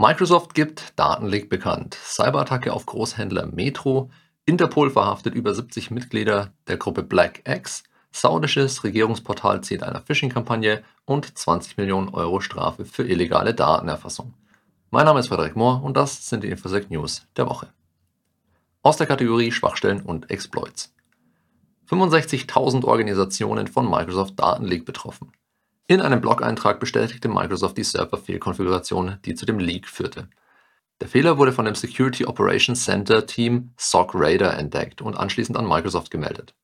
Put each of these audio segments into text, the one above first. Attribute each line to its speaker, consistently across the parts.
Speaker 1: Microsoft gibt Datenleak bekannt, Cyberattacke auf Großhändler Metro, Interpol verhaftet über 70 Mitglieder der Gruppe Black X, saudisches Regierungsportal zieht einer Phishing-Kampagne und 20 Millionen Euro Strafe für illegale Datenerfassung. Mein Name ist Frederik Mohr und das sind die Infosec News der Woche. Aus der Kategorie Schwachstellen und Exploits. 65.000 Organisationen von Microsoft Datenleak betroffen. In einem Blog-Eintrag bestätigte Microsoft die Server-Fehlkonfiguration, die zu dem Leak führte. Der Fehler wurde von dem Security Operations Center Team SOC Radar entdeckt und anschließend an Microsoft gemeldet.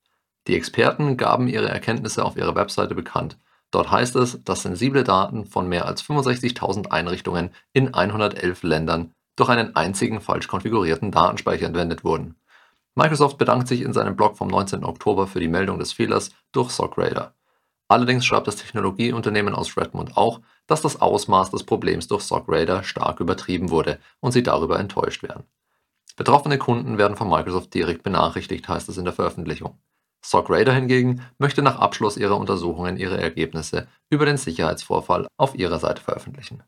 Speaker 1: Die Experten gaben ihre Erkenntnisse auf ihrer Webseite bekannt. Dort heißt es, dass sensible Daten von mehr als 65.000 Einrichtungen in 111 Ländern durch einen einzigen falsch konfigurierten Datenspeicher entwendet wurden. Microsoft bedankt sich in seinem Blog vom 19. Oktober für die Meldung des Fehlers durch SOC Radar. Allerdings schreibt das Technologieunternehmen aus Redmond auch, dass das Ausmaß des Problems durch SockRadar stark übertrieben wurde und sie darüber enttäuscht wären. Betroffene Kunden werden von Microsoft direkt benachrichtigt, heißt es in der Veröffentlichung. SockRadar hingegen möchte nach Abschluss ihrer Untersuchungen ihre Ergebnisse über den Sicherheitsvorfall auf ihrer Seite veröffentlichen.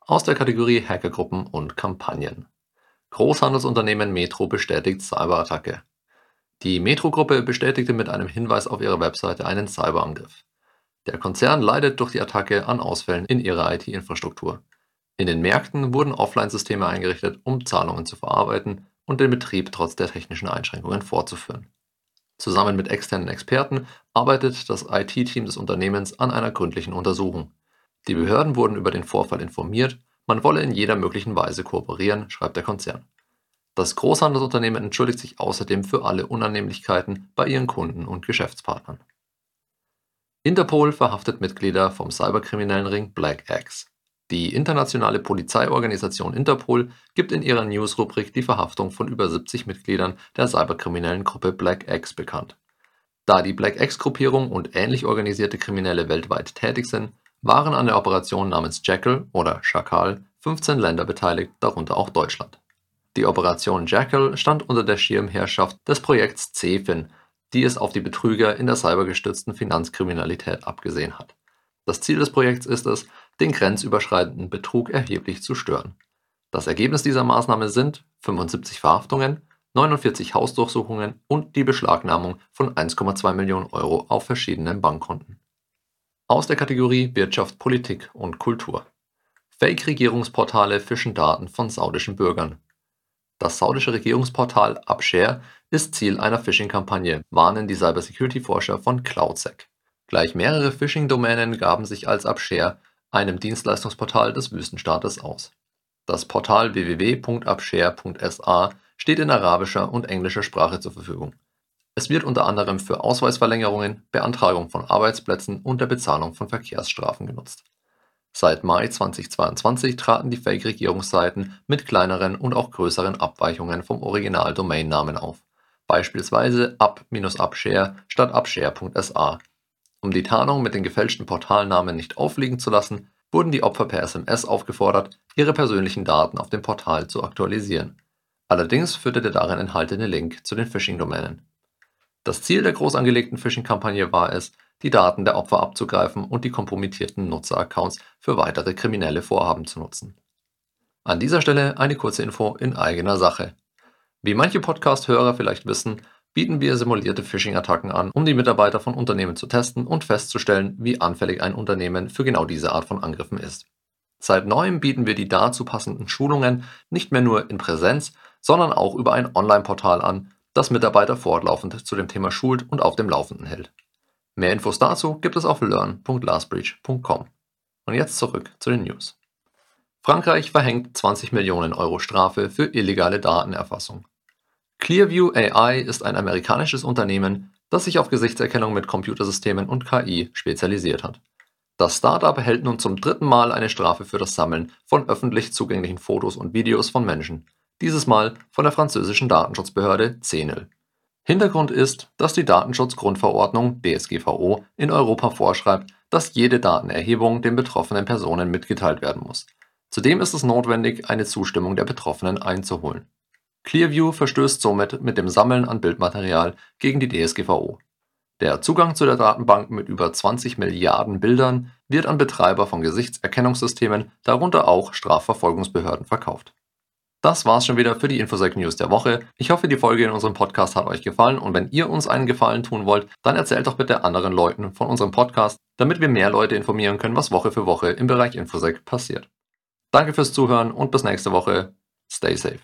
Speaker 1: Aus der Kategorie Hackergruppen und Kampagnen. Großhandelsunternehmen Metro bestätigt Cyberattacke. Die Metro-Gruppe bestätigte mit einem Hinweis auf ihrer Webseite einen Cyberangriff. Der Konzern leidet durch die Attacke an Ausfällen in ihrer IT-Infrastruktur. In den Märkten wurden Offline-Systeme eingerichtet, um Zahlungen zu verarbeiten und den Betrieb trotz der technischen Einschränkungen fortzuführen. Zusammen mit externen Experten arbeitet das IT-Team des Unternehmens an einer gründlichen Untersuchung. Die Behörden wurden über den Vorfall informiert, man wolle in jeder möglichen Weise kooperieren, schreibt der Konzern. Das Großhandelsunternehmen entschuldigt sich außerdem für alle Unannehmlichkeiten bei ihren Kunden und Geschäftspartnern. Interpol verhaftet Mitglieder vom cyberkriminellen Ring Black X. Die internationale Polizeiorganisation Interpol gibt in ihrer News-Rubrik die Verhaftung von über 70 Mitgliedern der cyberkriminellen Gruppe Black X bekannt. Da die Black X-Gruppierung und ähnlich organisierte Kriminelle weltweit tätig sind, waren an der Operation namens Jackal oder Schakal 15 Länder beteiligt, darunter auch Deutschland. Die Operation Jackal stand unter der Schirmherrschaft des Projekts CEFIN, die es auf die Betrüger in der cybergestützten Finanzkriminalität abgesehen hat. Das Ziel des Projekts ist es, den grenzüberschreitenden Betrug erheblich zu stören. Das Ergebnis dieser Maßnahme sind 75 Verhaftungen, 49 Hausdurchsuchungen und die Beschlagnahmung von 1,2 Millionen Euro auf verschiedenen Bankkonten. Aus der Kategorie Wirtschaft, Politik und Kultur. Fake-Regierungsportale fischen Daten von saudischen Bürgern. Das saudische Regierungsportal Abshare ist Ziel einer Phishing-Kampagne, warnen die Cybersecurity-Forscher von CloudSec. Gleich mehrere Phishing-Domänen gaben sich als Abshare, einem Dienstleistungsportal des Wüstenstaates, aus. Das Portal www.abshare.sa steht in arabischer und englischer Sprache zur Verfügung. Es wird unter anderem für Ausweisverlängerungen, Beantragung von Arbeitsplätzen und der Bezahlung von Verkehrsstrafen genutzt Seit Mai 2022 traten die Fake-Regierungsseiten mit kleineren und auch größeren Abweichungen vom Original-Domainnamen auf, beispielsweise up-upshare statt upshare.sa. Um die Tarnung mit den gefälschten Portalnamen nicht auffliegen zu lassen, wurden die Opfer per SMS aufgefordert, ihre persönlichen Daten auf dem Portal zu aktualisieren. Allerdings führte der darin enthaltene Link zu den Phishing-Domänen. Das Ziel der groß angelegten Phishing-Kampagne war es, die Daten der Opfer abzugreifen und die kompromittierten Nutzeraccounts für weitere kriminelle Vorhaben zu nutzen. An dieser Stelle eine kurze Info in eigener Sache. Wie manche Podcast-Hörer vielleicht wissen, bieten wir simulierte Phishing-Attacken an, um die Mitarbeiter von Unternehmen zu testen und festzustellen, wie anfällig ein Unternehmen für genau diese Art von Angriffen ist. Seit neuem bieten wir die dazu passenden Schulungen nicht mehr nur in Präsenz, sondern auch über ein Online-Portal an, das Mitarbeiter fortlaufend zu dem Thema schult und auf dem Laufenden hält. Mehr Infos dazu gibt es auf learn.lastbreach.com. Und jetzt zurück zu den News. Frankreich verhängt 20 Millionen Euro Strafe für illegale Datenerfassung. Clearview AI ist ein amerikanisches Unternehmen, das sich auf Gesichtserkennung mit Computersystemen und KI spezialisiert hat. Das Startup erhält nun zum dritten Mal eine Strafe für das Sammeln von öffentlich zugänglichen Fotos und Videos von Menschen, dieses Mal von der französischen Datenschutzbehörde CNIL. Hintergrund ist, dass die Datenschutzgrundverordnung DSGVO in Europa vorschreibt, dass jede Datenerhebung den betroffenen Personen mitgeteilt werden muss. Zudem ist es notwendig, eine Zustimmung der Betroffenen einzuholen. Clearview verstößt somit mit dem Sammeln an Bildmaterial gegen die DSGVO. Der Zugang zu der Datenbank mit über 20 Milliarden Bildern wird an Betreiber von Gesichtserkennungssystemen, darunter auch Strafverfolgungsbehörden, verkauft. Das war's schon wieder für die Infosec News der Woche. Ich hoffe, die Folge in unserem Podcast hat euch gefallen und wenn ihr uns einen Gefallen tun wollt, dann erzählt doch bitte anderen Leuten von unserem Podcast, damit wir mehr Leute informieren können, was Woche für Woche im Bereich Infosec passiert. Danke fürs Zuhören und bis nächste Woche. Stay safe.